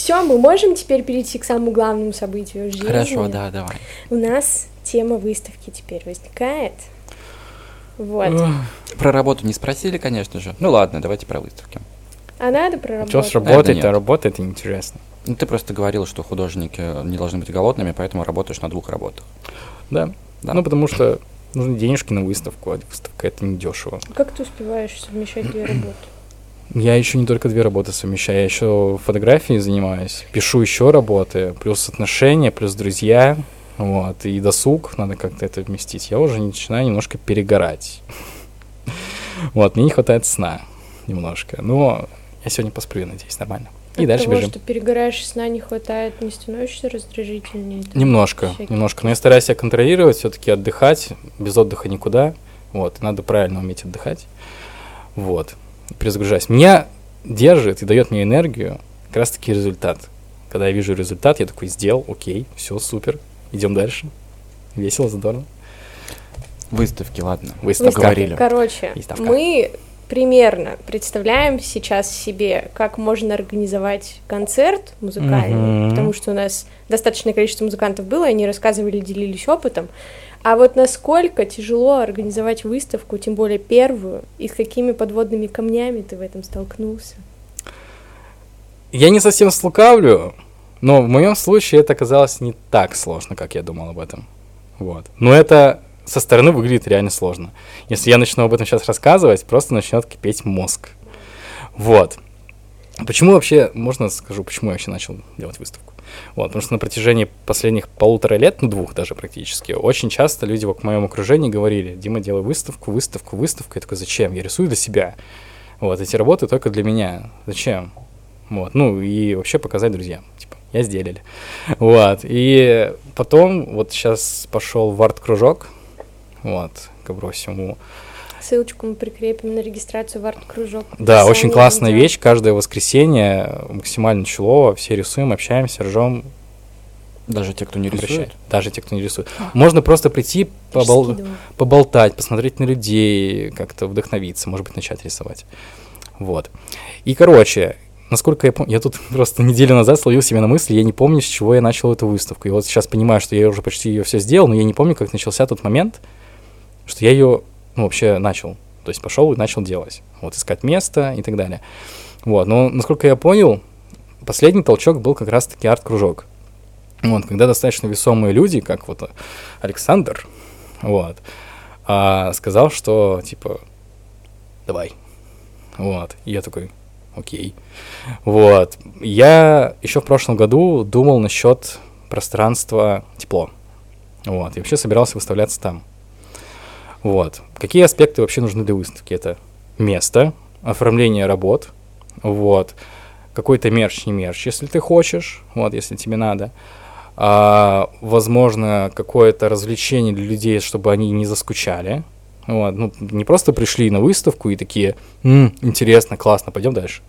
Все, мы можем теперь перейти к самому главному событию жизни. Хорошо, да, давай. У нас тема выставки теперь возникает. Вот. Про работу не спросили, конечно же. Ну ладно, давайте про выставки. А надо про работу? Что с работой, то работа, это интересно. Ну, ты просто говорил, что художники не должны быть голодными, поэтому работаешь на двух работах. Да. Да. Ну, потому что нужны денежки на выставку, а выставка это не дешево. Как ты успеваешь совмещать две работы? Я еще не только две работы совмещаю, я еще фотографией занимаюсь, пишу еще работы, плюс отношения, плюс друзья, вот, и досуг, надо как-то это вместить. Я уже начинаю немножко перегорать. Вот, мне не хватает сна немножко, но я сегодня посплю, надеюсь, нормально. И От дальше того, бежим. что перегораешь, сна не хватает, не становишься раздражительнее? Немножко, всякие? немножко. Но я стараюсь себя контролировать, все-таки отдыхать, без отдыха никуда. Вот, надо правильно уметь отдыхать. Вот, перезагружаюсь. Меня держит и дает мне энергию как раз-таки результат. Когда я вижу результат, я такой, сделал, окей, все, супер, идем дальше. Весело, здорово. Выставки, ладно. Выставка. Говорили. Короче, Выставка. мы примерно представляем сейчас себе, как можно организовать концерт музыкальный, Мгм. потому что у нас достаточное количество музыкантов было, они рассказывали, делились опытом. А вот насколько тяжело организовать выставку, тем более первую, и с какими подводными камнями ты в этом столкнулся? Я не совсем слукавлю, но в моем случае это оказалось не так сложно, как я думал об этом. Вот. Но это со стороны выглядит реально сложно. Если я начну об этом сейчас рассказывать, просто начнет кипеть мозг. Вот. Почему вообще, можно скажу, почему я вообще начал делать выставку? Вот, потому что на протяжении последних полутора лет, ну двух даже практически, очень часто люди в моем окружении говорили, Дима, делай выставку, выставку, выставку. Я такой, зачем? Я рисую для себя. Вот, эти работы только для меня. Зачем? Вот, ну и вообще показать друзьям. Типа, я сделали. Вот, и потом вот сейчас пошел в арт-кружок, вот, к всему. Ссылочку мы прикрепим на регистрацию в арт-кружок. Да, очень классная видео. вещь. Каждое воскресенье максимально чулово, все рисуем, общаемся, ржем, Даже те, кто не рисует. Даже те, кто не рисует. Можно просто прийти, побол- поболтать, посмотреть на людей, как-то вдохновиться, может быть, начать рисовать. Вот. И, короче, насколько я помню, я тут просто неделю назад словил себя на мысли, я не помню, с чего я начал эту выставку. И вот сейчас понимаю, что я уже почти ее все сделал, но я не помню, как начался тот момент, что я ее, ну, вообще начал. То есть пошел и начал делать. Вот, искать место и так далее. Вот, но, насколько я понял, последний толчок был как раз-таки арт-кружок. Вот, когда достаточно весомые люди, как вот Александр, вот, а, сказал, что, типа, давай. Вот, и я такой, окей. Вот, я еще в прошлом году думал насчет пространства тепло. Вот, и вообще собирался выставляться там. Вот. Какие аспекты вообще нужны для выставки? Это место, оформление работ, вот, какой-то мерч, не мерч, если ты хочешь, вот, если тебе надо. А, возможно, какое-то развлечение для людей, чтобы они не заскучали. Вот, ну, не просто пришли на выставку и такие, «М, интересно, классно, пойдем дальше.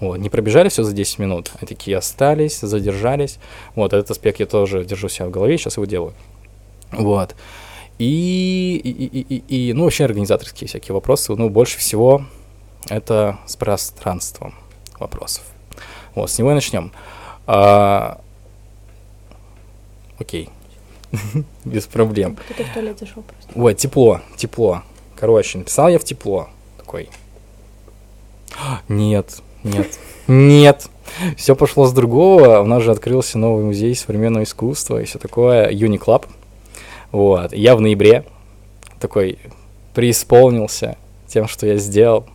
Вот, не пробежали все за 10 минут, а такие остались, задержались. Вот, этот аспект я тоже держу себя в голове, сейчас его делаю. Вот. И, и, и, и, и, ну, вообще организаторские всякие вопросы. Ну, больше всего это с пространством вопросов. Вот, с него и начнем. А, окей. Без проблем. Кто-то в туалет зашел просто. Вот, тепло, тепло. Короче, написал я в тепло. Такой. «А, Нет, нет, нет. Все пошло с другого. У нас же открылся новый музей современного искусства и все такое. Юниклаб. Вот. Я в ноябре такой преисполнился тем, что я сделал.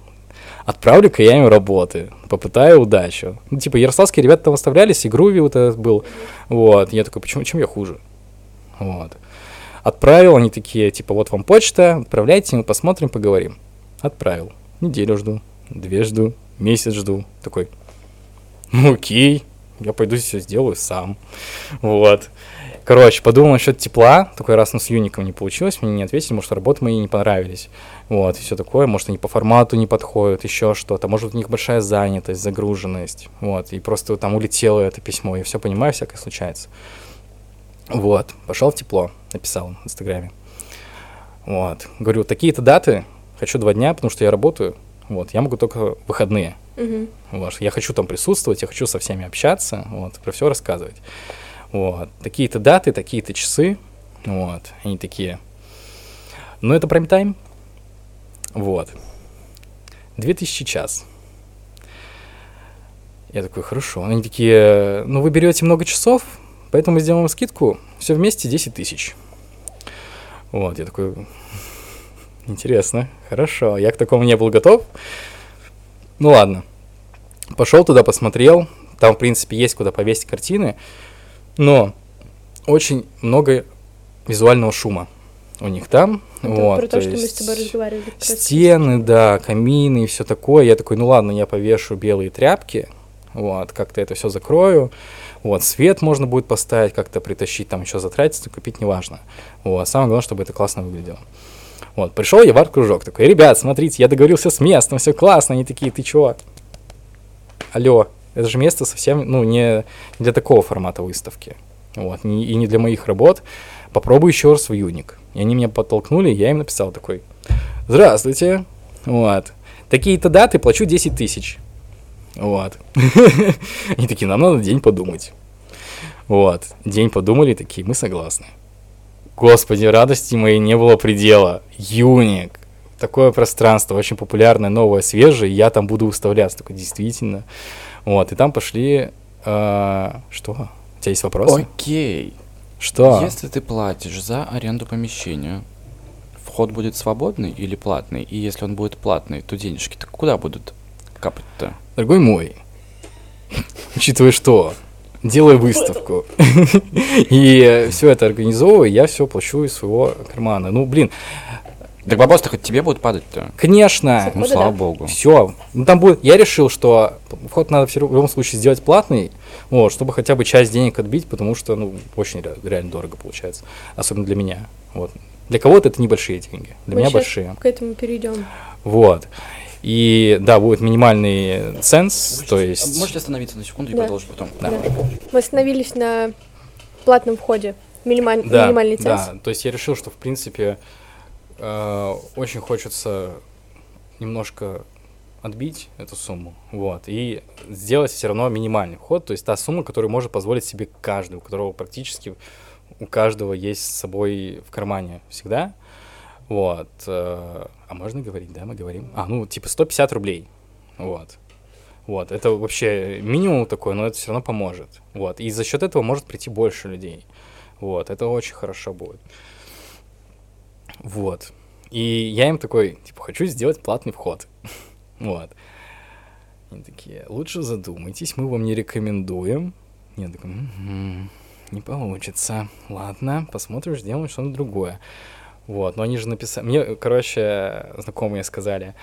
Отправлю-ка я им работы, попытаю удачу. Ну, типа, ярославские ребята там оставлялись, и Груви вот этот был. Вот. Я такой, почему, чем я хуже? Вот. Отправил, они такие, типа, вот вам почта, отправляйте, мы посмотрим, поговорим. Отправил. Неделю жду, две жду, месяц жду. Такой, ну окей, я пойду все сделаю сам. Вот. Короче, подумал насчет тепла. Такой раз, ну, с Юником не получилось, мне не ответили, может, работы мои не понравились. Вот, и все такое. Может, они по формату не подходят, еще что-то. Может, у них большая занятость, загруженность. Вот, и просто там улетело это письмо. Я все понимаю, всякое случается. Вот, пошел в тепло, написал в Инстаграме. Вот, говорю, такие-то даты, хочу два дня, потому что я работаю. Вот, я могу только выходные. Мгм. Вот, я хочу там присутствовать, я хочу со всеми общаться, вот, про все рассказывать. Вот, такие-то даты, такие-то часы, вот, они такие. Ну, это прайм-тайм, вот. 2000 час. Я такой, хорошо. Они такие, ну, вы берете много часов, поэтому сделаем скидку, все вместе 10 тысяч. Вот, я такой, интересно, хорошо, я к такому не был готов. Ну ладно, пошел туда, посмотрел, там, в принципе, есть куда повесить картины, но очень много визуального шума у них там. Это вот, про то, что мы с тобой разговаривали. Стены, да, камины и все такое. Я такой, ну ладно, я повешу белые тряпки, вот, как-то это все закрою. Вот, свет можно будет поставить, как-то притащить, там еще затратиться, купить, неважно. Вот, самое главное, чтобы это классно выглядело. Вот, пришел я в арт-кружок, такой, ребят, смотрите, я договорился с местом, все классно, они такие, ты чего? Алло, это же место совсем, ну, не для такого формата выставки. Вот, и не для моих работ. Попробуй еще раз в Юник. И они меня подтолкнули, я им написал такой, здравствуйте, вот, такие-то даты, плачу 10 тысяч. Вот. Они такие, нам надо день подумать. Вот. День подумали, такие, мы согласны. Господи, радости моей не было предела. Юник. Такое пространство, очень популярное, новое, свежее. Я там буду выставляться. Такой, действительно. Вот. И там пошли... э, что? У тебя есть вопросы? Окей. Что? Если ты платишь за аренду помещения, вход будет свободный или платный? И если он будет платный, то денежки-то куда будут капать-то? Дорогой мой, учитывая что, делаю выставку и все это организовываю, я все плачу из своего кармана. Ну, блин, Так вопрос-то хоть тебе будет падать-то? конечно, Ну, слава да. богу. все. Ну, там будет, я решил, что вход надо в любом случае сделать платный, вот, чтобы хотя бы часть денег отбить, потому что, ну, очень ре- реально дорого получается, особенно для меня. Вот. Для кого-то это небольшие деньги, для Мы меня большие. К этому перейдем. Вот. И да, будет минимальный ценс, то есть... Можете остановиться на секунду и Да. продолжить потом? Да. Да. Мы остановились на платном входе. Минималь- Да, Минимальный ценз. да, то есть я решил, что в принципе э, очень хочется немножко отбить эту сумму, вот, и сделать все равно минимальный вход, то есть та сумма, которую может позволить себе каждый, у которого практически у каждого есть с собой в кармане всегда, вот, э, а можно говорить, да, мы говорим, а, ну, типа 150 рублей, вот, вот, это вообще минимум такой, но это все равно поможет, вот, и за счет этого может прийти больше людей, вот, это очень хорошо будет. Вот. И я им такой, типа, хочу сделать платный вход. вот. Они такие, лучше задумайтесь, мы вам не рекомендуем. Я такой, «Мгм, не получится. Ладно, посмотрим, сделаем что-то другое. Вот, но они же написали... Мне, короче, знакомые сказали,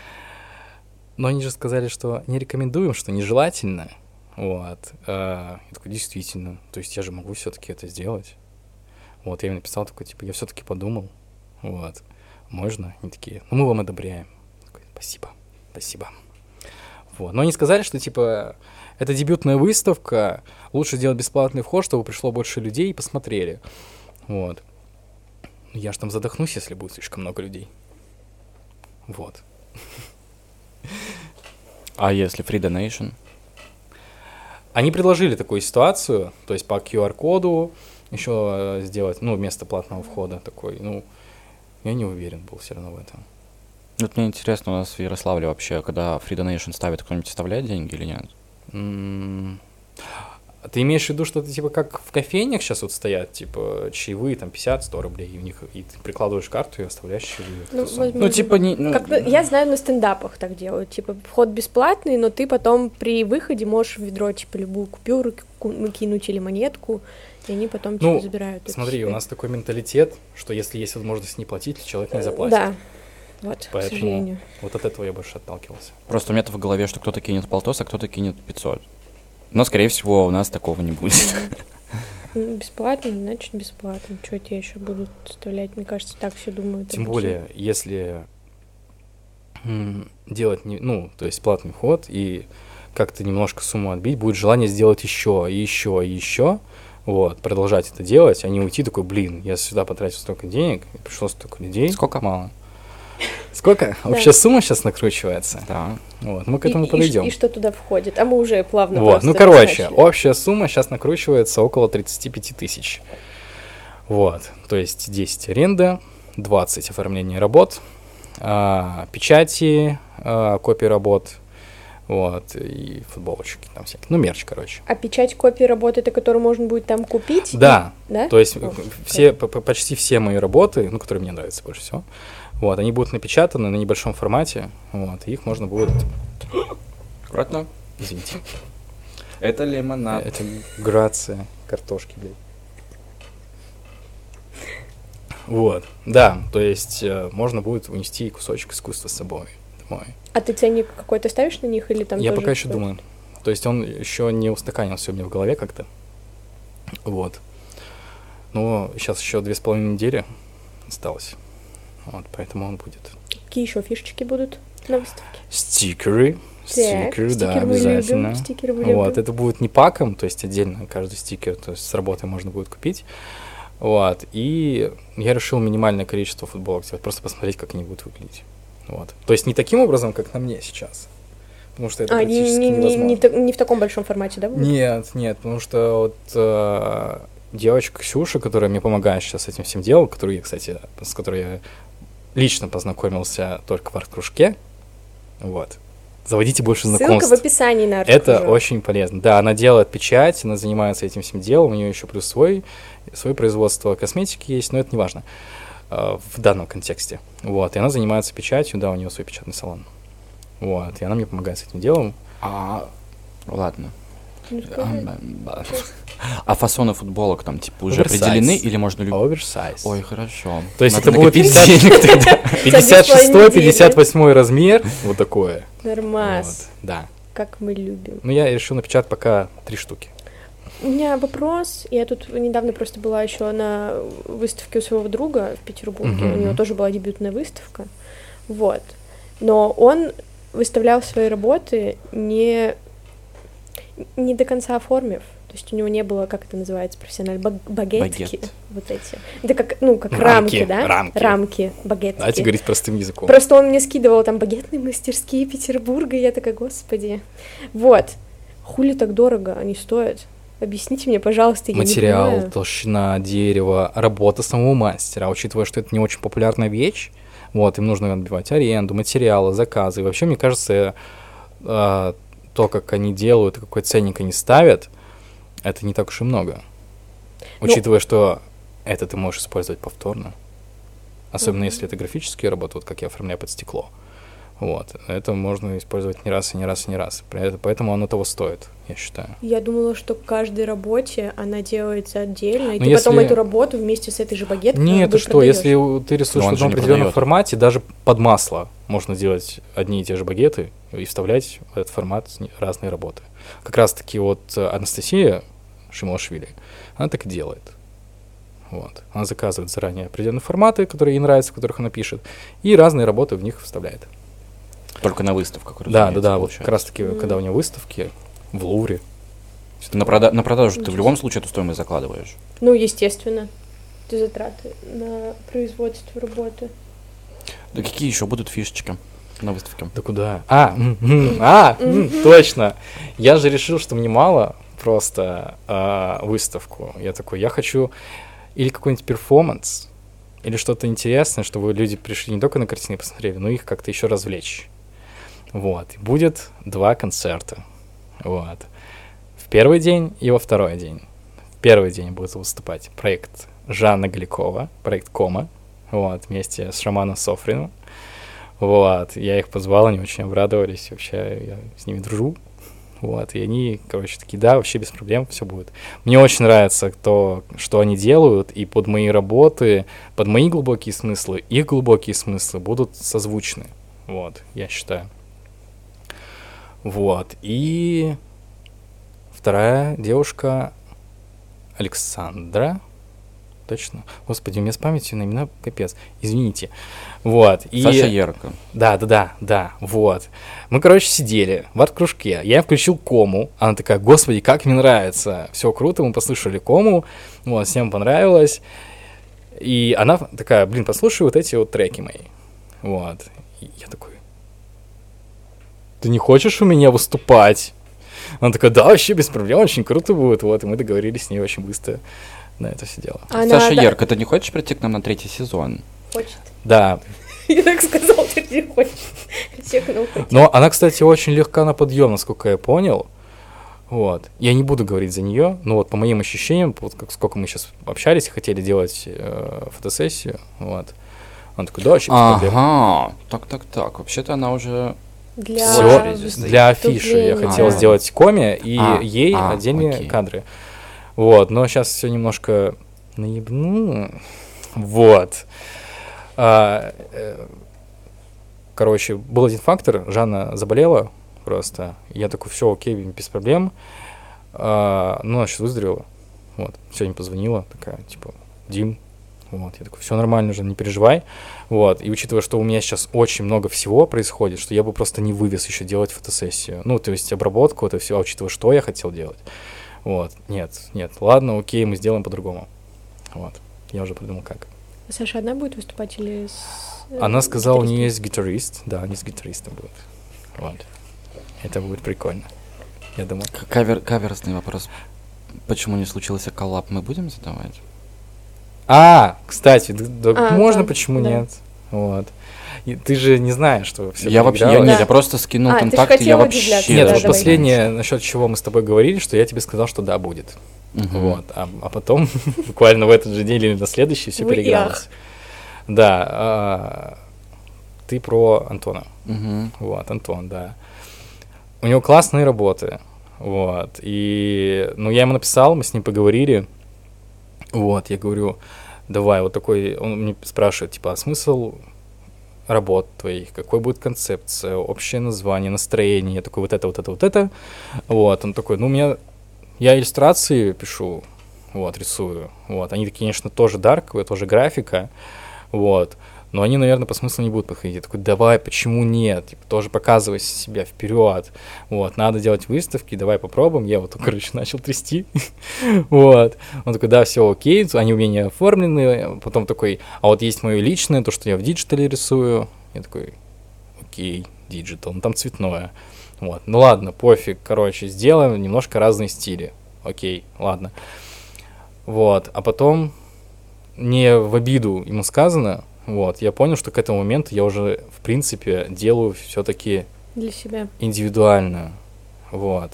но они же сказали, что не рекомендуем, что нежелательно. Вот. А, Я такой, действительно. То есть я же могу все-таки это сделать. Вот, я им написал такой, типа, я все-таки подумал. Вот. Можно? Они такие, ну мы вам одобряем. Такой, спасибо, спасибо. Вот. Но они сказали, что, типа, это дебютная выставка, лучше сделать бесплатный вход, чтобы пришло больше людей и посмотрели. Вот. Я же там задохнусь, если будет слишком много людей. Вот. А если free donation? Они предложили такую ситуацию, то есть по QR-коду еще сделать, ну, вместо платного входа такой, ну, я не уверен был все равно в этом. Вот мне интересно, у нас в Ярославле вообще, когда free donation ставит, кто-нибудь вставляет деньги или нет? А Ты имеешь в виду, что это типа как в кофейнях сейчас вот стоят, типа чаевые там 50-100 рублей, и у них и ты прикладываешь карту и оставляешь чаевые. Ну, возможно. Ну, типа, не... ну, Как я знаю, на стендапах так делают. Типа, вход бесплатный, но ты потом при выходе можешь в ведро, типа, любую купюру ку- кинуть или монетку, и они потом, Ну, забирают. это Смотри, себе. у нас такой менталитет, что если есть возможность не платить, человек не заплатит. Да, вот, к Поэтому сожалению. вот от этого я больше отталкивался. Просто у меня-то в голове, что кто-то кинет полтос, а кто-то кинет 500. Но, скорее всего, у нас такого не будет. Ну, Бесплатно, значит бесплатно. Что тебе еще будут вставлять? Мне кажется, так все думают. Тем более, если делать, не, ну, то есть платный вход и как-то немножко сумму отбить, будет желание сделать еще, и еще, и еще, вот, продолжать это делать, а не уйти такой, блин, я сюда потратил столько денег, и пришло столько людей. Сколько? Мало. Сколько? Общая сумма сейчас накручивается? Да. Вот, мы к И- этому и, подойдем. И, что туда входит? А мы уже плавно Вот, ну, короче, начали. общая сумма сейчас накручивается около 35 тысяч. Вот, то есть 10 аренда, 20 оформление работ, а, печати, а, копии работ, вот, и футболочки там всякие, ну, мерч, короче. А печать копии работы, это которую можно будет там купить? Да, Да? то есть О, все, почти все мои работы, ну, которые мне нравятся больше всего, вот, они будут напечатаны на небольшом формате, вот, и их можно будет, Аккуратно. извините, Это лимонад. это грация картошки, блядь. Вот, да, то есть э, можно будет унести кусочек искусства с собой домой. А ты ценник какой-то ставишь на них или там Я пока еще думаю. То есть он еще не устаканился у меня в голове как-то. Вот. Но сейчас еще две с половиной недели осталось. Вот, поэтому он будет. Какие еще фишечки будут на выставке? Стикеры. Стикеры, да, стикеры мы любим, обязательно. стикеры мы Вот, любим. это будет не паком, то есть отдельно каждый стикер, то есть с работы можно будет купить. Вот, и я решил минимальное количество футболок сделать, просто посмотреть, как они будут выглядеть. Вот. То есть не таким образом, как на мне сейчас. Потому что это А, не, практически не, не, невозможно. не, та- не в таком большом формате, да? будет? Нет, нет, потому что вот э, девочка Ксюша, которая мне помогает сейчас с этим всем делом, которую я, кстати, с которой я лично познакомился только в арт-кружке, вот. Заводите больше Ссылка знакомств. в описании на Это очень полезно. Да, она делает печать, она занимается этим всем делом, у нее еще плюс свой, свое производство косметики есть, но это не важно в данном контексте. Вот, и она занимается печатью, да, у нее свой печатный салон. Вот, и она мне помогает с этим делом. А, ладно. Ну. А, фасоны футболок там типа уже Оверсайз. определены или можно любить? Оверсайз. Ой, хорошо. То есть Надо это будет накопить 50 денег тогда. 56 недели. 58 размер, вот такое. Нормас, Вот, да. как мы любим. Ну, я решил напечатать пока три штуки. У меня вопрос. Я тут недавно просто была еще на выставке у своего друга в Петербурге. Мгм. У него тоже была дебютная выставка. Вот. Но он выставлял свои работы не, не до конца оформив. То есть у него не было, как это называется профессионально, баг- багетки. Багет. Вот эти. Это как, ну, как Рамки, рамки, да? рамки. Рамки, багетки. Давайте говорить простым языком. Просто он мне скидывал там багетные мастерские Петербурга, и я такая, господи. Вот. Хули так дорого они стоят? Объясните мне, пожалуйста, я Материал, толщина дерева, работа самого мастера. Учитывая, что это не очень популярная вещь, вот, им нужно отбивать аренду, материалы, заказы. И вообще, мне кажется, э, то, как они делают, и какой ценник они ставят, это не так уж и много. Ну- Учитывая, что это ты можешь использовать повторно. Особенно Мгм. если это графические работы, вот как я оформляю под стекло. Вот. Это можно использовать не раз и не раз и не раз. Поэтому оно того стоит, я считаю. Я думала, что к каждой работе она делается отдельно, и Ну, ты потом если- эту работу вместе с этой же багеткой Нет, бы что, продаёшь. если ты рисуешь Но в одном определенном формате, даже под масло можно делать одни и те же багеты и вставлять в этот формат разные работы. Как раз таки вот э, Анастасия Шимошвили, она так и делает. Вот. Она заказывает заранее определенные форматы, которые ей нравятся, в которых она пишет, и разные работы в них вставляет. Только на выставках, Да, да, да, вот как раз таки, когда у нее выставки в Лувре. На, прода- на продажу ты в любом случае эту стоимость закладываешь. Ну, естественно. Ты затраты на производство работы. Да какие еще будут фишечки на выставке? Да куда? А, а, точно. Я же решил, что мне мало просто а, выставку. Я такой, я хочу или какой-нибудь перформанс, или что-то интересное, чтобы люди пришли не только на картины посмотрели, но их как-то еще развлечь. Вот. Будет два концерта. Вот. В первый день и во второй день. В первый день будет выступать проект Жанна Гликова, проект Кома, вот, вместе с Романом Софриным. Вот, я их позвал, они очень обрадовались, вообще я с ними дружу. Вот, и они, короче, такие, да, вообще без проблем, все будет. Мне очень нравится то, что они делают, и под мои работы, под мои глубокие смыслы, их глубокие смыслы будут созвучны. Вот, я считаю. Вот, и вторая девушка Александра, точно. Господи, у меня с памятью на имена капец. Извините. Вот. И... Саша Ярко. Да, да, да, да, вот. Мы, короче, сидели в арт-кружке. Я включил кому. Она такая, господи, как мне нравится. Все круто, мы послушали кому. Вот, всем понравилось. И она такая, блин, послушай вот эти вот треки мои. Вот. И я такой, ты не хочешь у меня выступать? Она такая, да, вообще без проблем, очень круто будет. Вот, и мы договорились с ней очень быстро на это все дело. Она, Саша да, Ерка, ты не хочешь прийти к нам на третий сезон? хочет. Да, Я так сказал, ты не хочешь. Чекнул но она, кстати, очень легка на подъем, насколько я понял. Вот. Я не буду говорить за нее, но вот по моим ощущениям, вот как сколько мы сейчас общались и хотели делать э, фотосессию, вот. Она такая, да, вообще. Ага, так, так, так. Вообще-то она уже Для выступления. для афиши я хотел А. сделать коме и А, ей а, отдельные окей. кадры. Вот, но сейчас все немножко наебну. Вот. А, э, короче, был один фактор. Жанна заболела просто. Я такой, все, окей, без проблем. А, ну, она сейчас выздоровела. Вот. Сегодня позвонила, такая, типа, Дим, вот, я такой, все нормально же, не переживай. Вот, и учитывая, что у меня сейчас очень много всего происходит, что я бы просто не вывез еще делать фотосессию. Ну, то есть обработку, это все, а учитывая, что я хотел делать. Вот, нет, нет, ладно, окей, мы сделаем по-другому. Вот, я уже придумал как. Саша одна будет выступать или с... э, Она сказала, у нее есть гитарист, да, они с гитаристом будут. Вот, это будет прикольно. Я думаю. кавер, каверсный вопрос. Почему не случился коллаб, мы будем задавать? А, кстати, да- да А, можно, да, почему да. нет? Вот. И ты же не знаешь, что все я вообще, я, проигралось. нет, Да. я просто скинул А, контакты, я вообще... Нет, да, вот последнее, насчет чего мы с тобой говорили, что я тебе сказал, что да, будет. Мгм. Вот. А, а потом, буквально в этот же день или на следующий, все переигралось. Да. а, ты про Антона. Вот, Антон, да. У него классные работы. Вот. И, ну, я ему написал, мы с ним поговорили. Вот, я говорю, давай, вот такой, он мне спрашивает, типа, а смысл работ твоих, какой будет концепция, общее название, настроение, я такой, вот это, вот это, вот это. Вот, он такой, ну, у меня, я иллюстрации пишу, вот, рисую, вот, они, конечно, тоже дарковые, тоже графика, вот, но они, наверное, по смыслу не будут подходить. Я такой, давай, почему нет? Типа, тоже показывай себя вперед. Вот, надо делать выставки, давай попробуем. Я вот, короче, начал трясти. вот. Он такой, да, все окей, они у меня не оформлены. Потом такой, а вот есть мое личное, то, что я в digital е рисую. Я такой, окей, digital, ну там цветное. Вот, ну ладно, пофиг, короче, сделаем немножко разные стили. Окей, ладно. Вот, а потом не в обиду ему сказано, вот, я понял, что к этому моменту я уже, в принципе, делаю все-таки Для себя. индивидуально, вот.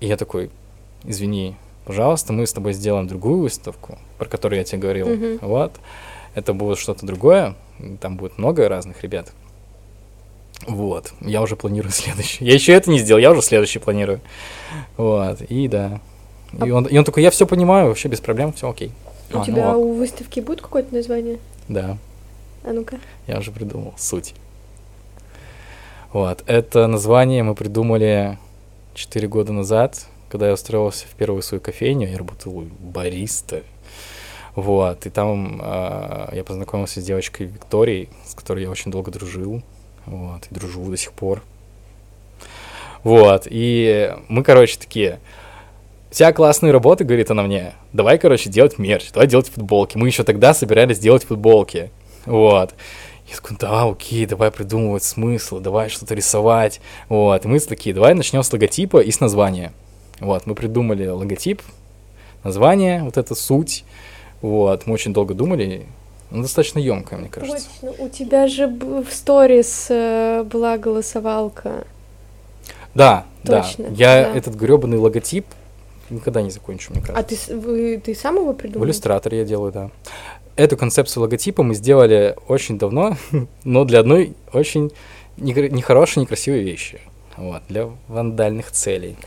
И я такой, извини, пожалуйста, мы с тобой сделаем другую выставку, про которую я тебе говорил, Мгм. вот. Это будет что-то другое, там будет много разных ребят. Вот, я уже планирую следующий. Я еще это не сделал, я уже следующий планирую. Вот, и да. И он, и он такой, я все понимаю, вообще без проблем, все окей. У А, ну тебя ок. у выставки будет какое-то название? Да, А ну-ка. я уже придумал суть. Вот, это название мы придумали 4 года назад, когда я устроился в первую свою кофейню, я работал бариста. Вот, и там а, я познакомился с девочкой Викторией, с которой я очень долго дружил. Вот, и дружу до сих пор. Вот, и мы, короче, такие, у тебя классные работы, говорит она мне, давай, короче, делать мерч, давай делать футболки. Мы еще тогда собирались делать футболки. Вот. Я такой, да, окей, давай придумывать смысл, давай что-то рисовать. Вот, и мы такие, давай начнем с логотипа и с названия. Вот, мы придумали логотип, название, вот эта суть. Вот, мы очень долго думали, ну, достаточно емкая, мне кажется. Точно. У тебя же в сторис э, была голосовалка. Да, Точно, да. Я да. этот гребаный логотип никогда не закончу, мне А кажется. ты, с- вы, ты сам его В придумал? иллюстраторе я делаю, да. Эту концепцию логотипа мы сделали очень давно, но для одной очень нехорошей, некрасивой вещи. Вот, для вандальных целей.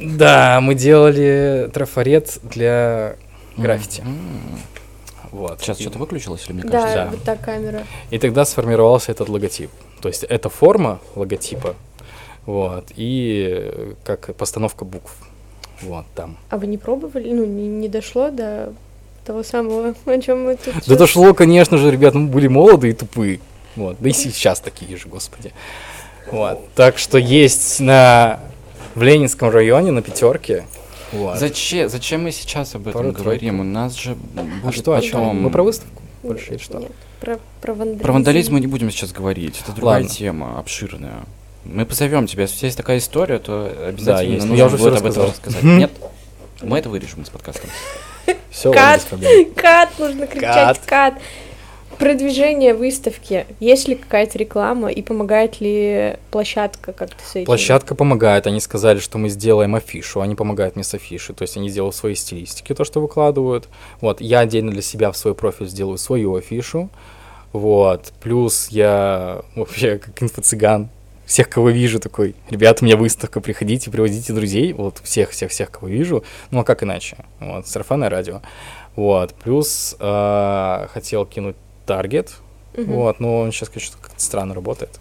Да, мы делали трафарет для граффити. Вот. Сейчас И- что-то выключилось или мне Да, кажется? Да. вот та камера. И тогда сформировался этот логотип. То есть это форма логотипа, вот, и как постановка букв. Вот, там. А вы не пробовали? Ну, не, не дошло до того самого, о чем мы тут... Да сейчас- дошло, конечно же, ребят, мы были молоды и тупые. Вот. Да и сейчас такие же, господи. Вот. Так что есть на в Ленинском районе на пятерке. Вот. Зачем, зачем мы сейчас об этом Пару-тройку. говорим? У нас же А будет что, о чем? Мы про выставку? больше или что? Нет, про, про вандализм. Про вандализм мы не будем сейчас говорить. Это другая Ладно. тема, обширная. Мы позовем тебя. Если есть такая история, то обязательно есть. нужно Я уже будет об этом рассказал. рассказать. Нет? Мы это вырежем из подкаста. Все, Кат, кат, нужно кричать кат. Продвижение выставки. Есть ли какая-то реклама и помогает ли площадка как-то с этим? Площадка помогает. Они сказали, что мы сделаем афишу. Они помогают мне с афишей. То есть они делают свои стилистики, то, что выкладывают. Вот. Я отдельно для себя в свой профиль сделаю свою афишу. Вот. Плюс я вообще как инфо-цыган. Всех, кого вижу, такой, ребята, у меня выставка, приходите, приводите друзей, вот всех-всех-всех, кого вижу, ну а как иначе, вот, сарафанное радио, вот, плюс э, хотел кинуть таргет, Мгм. вот, но он сейчас, конечно, как-то странно работает,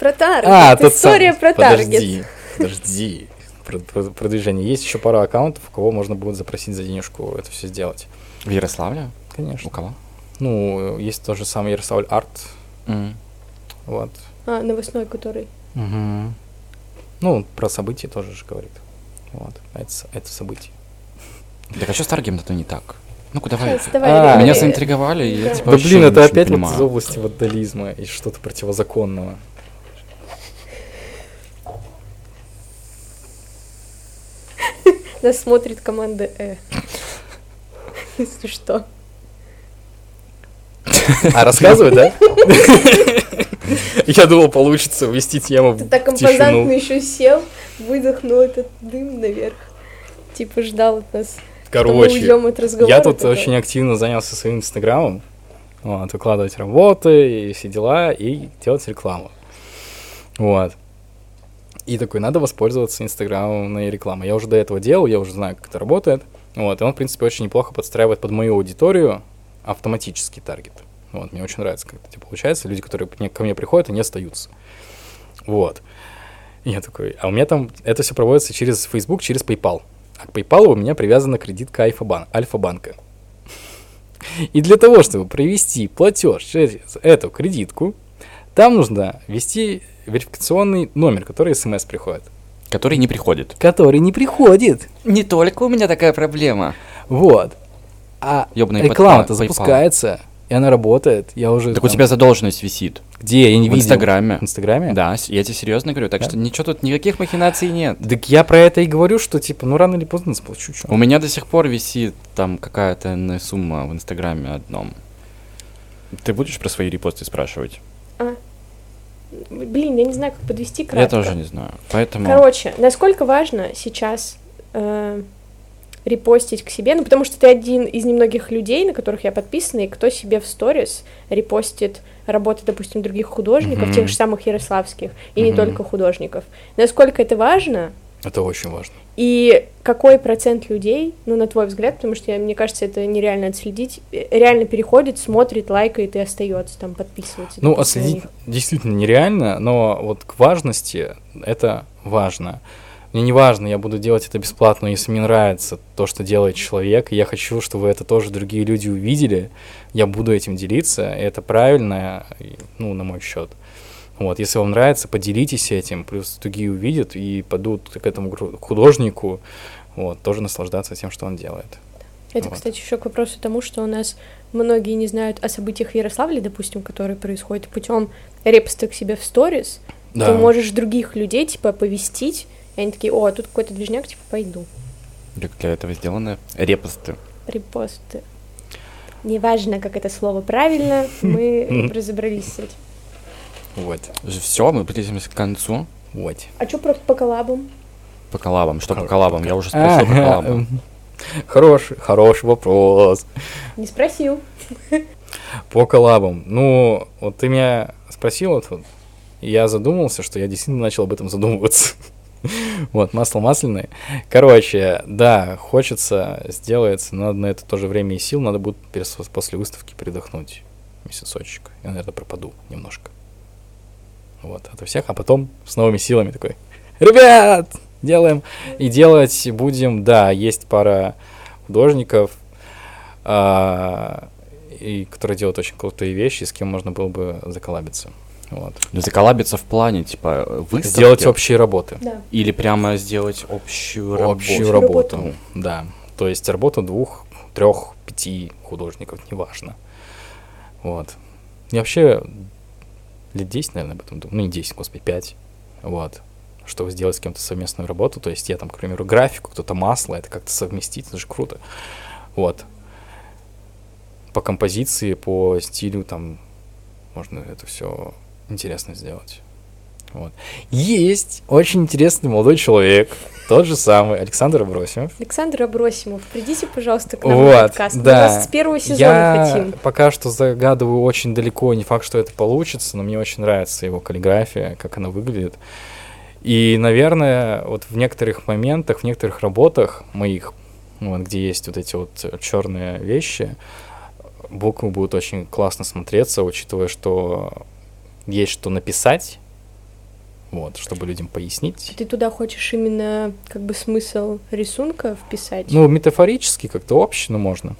Про таргет. а, История сам- про таргет. Подожди, подожди. Про- про- Продвижение. Есть еще пара аккаунтов, у кого можно будет запросить за денежку это все сделать. В Ярославле? У Конечно. кого? Ну, есть тот же самый Ярославль Арт. М. Вот. А, новостной, который. Мгм. Ну, про события тоже же говорит. Вот. Это, это событие. Так а что с таргетом-то не так? Ну-ка, давай. Сейчас, давай, А, давай. Меня заинтриговали, и я типа Да блин, это опять вот из области вандализма и что-то противозаконного. Нас смотрит команда Э. Если что. А рассказывай, да? Я думал, получится ввести тему Ты так импозантно еще сел, выдохнул этот дым наверх. Типа ждал от нас. что мы Короче, от разговора. Я тут такой. очень активно занялся своим инстаграмом. Вот, выкладывать работы и все дела, и делать рекламу. Вот. И такой, надо воспользоваться инстаграмной рекламой. Я уже до этого делал, я уже знаю, как это работает. Вот, и он, в принципе, очень неплохо подстраивает под мою аудиторию автоматический таргет. Вот, мне очень нравится, как это типа, получается. Люди, которые ко мне- ко мне приходят, они остаются. Вот. И я такой, а у меня там это все проводится через Facebook, через PayPal. А к PayPal у меня привязана кредитка Альфа-бан- Альфа-банка. И для того, чтобы провести платеж через эту кредитку, там нужно ввести верификационный номер, который смс приходит. Который не приходит. Который не приходит. Не только у меня такая проблема. Вот. А Ёбаный реклама-то PayPal. запускается, и она работает. Я уже Так у там- тебя задолженность висит. Где? Я не в видел. Инстаграме. В Инстаграме? Да, я тебе серьезно говорю. Так Да? что ничего тут, никаких махинаций нет. Так я про это и говорю, что типа, ну рано или поздно заплачу. чё. У меня до сих пор висит там какая-то сумма в Инстаграме одном. Ты будешь про свои репосты спрашивать? А. Блин, я не знаю, как подвести кратко. Я тоже не знаю. Поэтому... Короче, насколько важно сейчас э, репостить к себе, ну потому что ты один из немногих людей, на которых я подписана, и кто себе в сторис репостит работы, допустим, других художников, Мгм. тех же самых ярославских, и не Мгм. только художников. Насколько это важно, Это очень важно. и какой процент людей, ну, на твой взгляд, потому что, мне кажется, это нереально отследить, э, реально переходит, смотрит, лайкает и остается там, подписывается. Ну, отследить действительно нереально, но вот к важности это важно. Мне не важно, я буду делать это бесплатно, если мне нравится то, что делает человек, и я хочу, чтобы это тоже другие люди увидели, я буду этим делиться, и это правильно, ну, на мой счет. Вот, если вам нравится, поделитесь этим, плюс другие увидят и пойдут к этому художнику, вот, тоже наслаждаться тем, что он делает. Это, Вот. кстати, еще к вопросу тому, что у нас многие не знают о событиях в Ярославле, допустим, которые происходят путем репоста к себе в сторис. Ты можешь других людей, типа, оповестить, и они такие, о, а тут какой-то движняк, типа, пойду. Для, для этого сделаны репосты. Репосты. Неважно, как это слово правильно, мы разобрались с этим. Вот, Все, мы близимся к концу. вот. А что про по коллабам? По коллабам. Что по коллабам? Я уже спросил про А, коллабы. эм, Хороший, хороший вопрос. Не спросил. По коллабам. Ну, вот ты меня спросил вот, вот, и я задумался, что я действительно начал об этом задумываться. Вот, масло масляное. Короче, да, хочется сделать, но на это тоже время и сил, надо будет после выставки передохнуть месяцочек. Я, наверное, пропаду немножко. Вот, от всех, а потом с новыми силами такой, ребят, делаем. И делать будем, да, есть пара художников, а, и которые делают очень крутые вещи, с кем можно было бы заколабиться. Вот. Ну, Заколабиться в плане, типа, выставки. Сделать общие работы. Да. Или прямо сделать общую работу. Общую Работу. работу. Да. То есть работа двух, трех, пяти художников, неважно. Вот. Я вообще лет 10, наверное, об этом думаю. Ну, не 10, господи, 5. Вот. Чтобы сделать с кем-то совместную работу. То есть я там, к примеру, графику, кто-то масло, это как-то совместить, это же круто. Вот. По композиции, по стилю там можно это все интересно сделать. Вот. Есть очень интересный молодой человек, тот же самый Александр Абросимов. Александр Абросимов, придите, пожалуйста, к нам Вот, на подкаст. Мы да. вас с первого сезона Я хотим. пока что загадываю очень далеко, не факт, что это получится, но мне очень нравится его каллиграфия, как она выглядит. И, наверное, вот в некоторых моментах, в некоторых работах моих, ну, вот, где есть вот эти вот черные вещи, буквы будут очень классно смотреться, учитывая, что есть что написать, вот, чтобы людям пояснить. Ты туда хочешь именно как бы смысл рисунка вписать? Ну, метафорически как-то общий, ну, можно.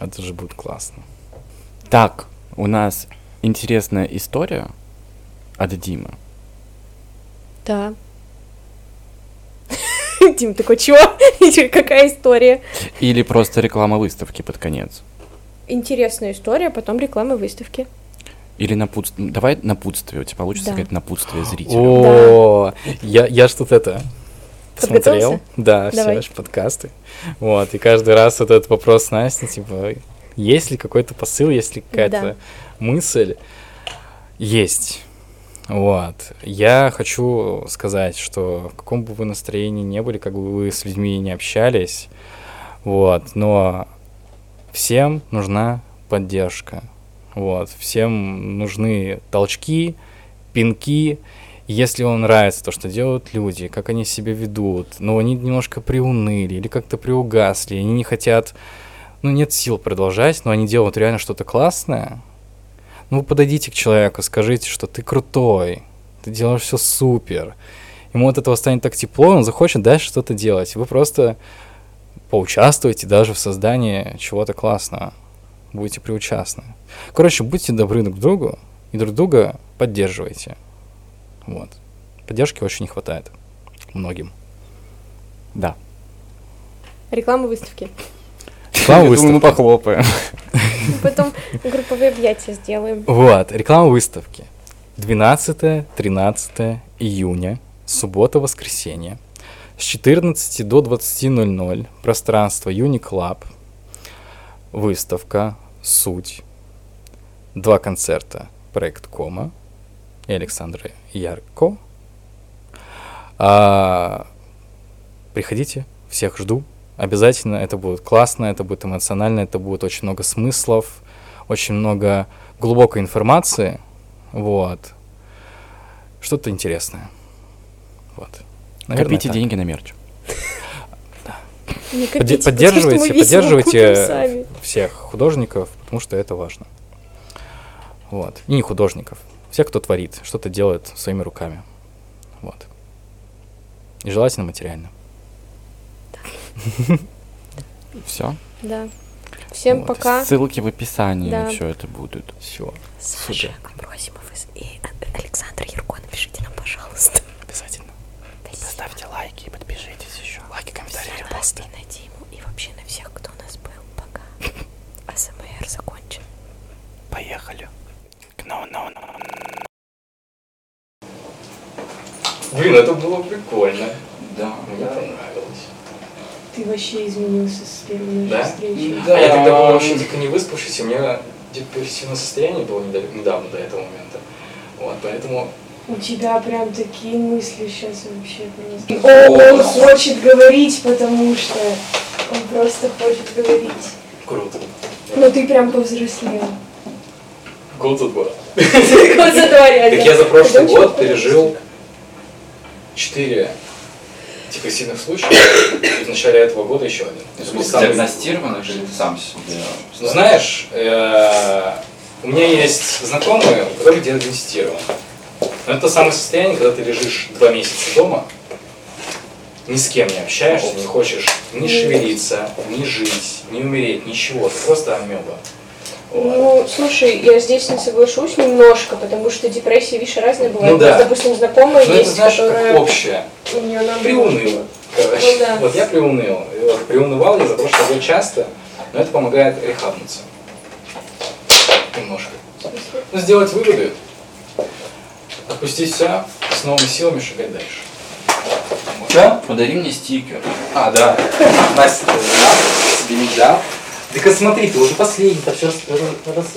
Это же будет классно. Так, у нас интересная история от Димы. Да. Дим такой, чё? Какая история? Или просто реклама выставки под конец. Интересная история, потом реклама выставки. Или напутствие. Давай напутствие. У тебя получится Да. сказать напутствие зрителям. О, я, я ж тут это посмотрел. Да, все Давай. ваши подкасты. Вот, и каждый раз вот этот вопрос Насти, типа, есть ли какой-то посыл, есть ли какая-то Да. мысль? Есть. Вот. Я хочу сказать, что в каком бы вы настроении не были, как бы вы с людьми не общались, вот, но всем нужна поддержка. Вот, всем нужны толчки, пинки. Если вам нравится то, что делают люди, как они себя ведут, но они немножко приуныли или как-то приугасли, они не хотят, ну, нет сил продолжать, но они делают реально что-то классное, ну, подойдите к человеку, скажите, что ты крутой, ты делаешь все супер. Ему от этого станет так тепло, он захочет дальше что-то делать. Вы просто поучаствуйте даже в создании чего-то классного. Будете приучастны. Короче, будьте добры друг к другу и друг друга поддерживайте. Вот. Поддержки очень не хватает многим. Да. Реклама выставки. Реклама думаю, мы выставки. похлопаем. Потом групповые объятия сделаем. Вот, реклама выставки. 12-13 июня, суббота-воскресенье. С 14 до 20.00 пространство Uniclub. Выставка «Суть». Два концерта проект Кома и Александра Ярко. А, приходите, всех жду. Обязательно это будет классно, это будет эмоционально, это будет очень много смыслов, очень много глубокой информации. Вот. Что-то интересное. Вот. Наверное, Копите так. деньги на мерч. Не копите, потому что поддерживайте, мы весело поддерживайте всех художников, потому что это важно. Вот. И не художников. Всех, кто творит, что-то делает своими руками. Вот. И желательно материально. Все. Да. Всем пока. Ссылки в описании Да. все это будут. Все. Саша Абросимов и Александр Юрко, напишите нам, пожалуйста. Обязательно. Ставьте лайки и подпишитесь комментарии, На Диму, и вообще на всех, кто у нас был. Пока. АСМР закончен. Поехали. No, no, no. Блин, это было прикольно. Да. Мне понравилось. Ты вообще изменился с первой Да? встречи. А я тогда был очень дико не выспавшийся, у меня депрессивное состояние было недав- недавно до этого момента. Вот, поэтому... У тебя прям такие мысли сейчас вообще просто. О, он хочет говорить, потому что он просто хочет говорить. Круто. Но ты прям повзрослел. Год за два. Год за два реально. Так я за прошлый год пережил четыре депрессивных случая, и в начале этого года еще один. То есть самый- Диагностированных или ты сам себе? Ну, знаешь, э, у меня есть знакомые, у которых диагностирован. Но это самое состояние, когда ты лежишь два месяца дома, ни с кем не общаешься, не хочешь ни шевелиться, ни жить, ни умереть, ничего. Ты просто амеба. Ну, слушай, я здесь не соглашусь немножко, потому что депрессия, видишь, разные бывают. Ну да. Допустим, знакомая Ну, есть, это, знаешь, которая... как общее. У нее наоборот. Приуныл. Короче. Ну да. Вот я приуныл. Вот приунывал я за прошлый год часто, но это помогает рехабнуться. немножко. Ну, сделать выводы, отпустить все, с новыми силами шагать дальше. Да? Подари мне стикер. А, да. Настя, ты взял? тебе не взял? Так смотри, ты уже последний-то все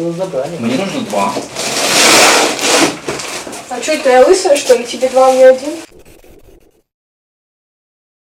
разобрали. Мне нужно два. А что это я лысая, что ли? Тебе два, мне один?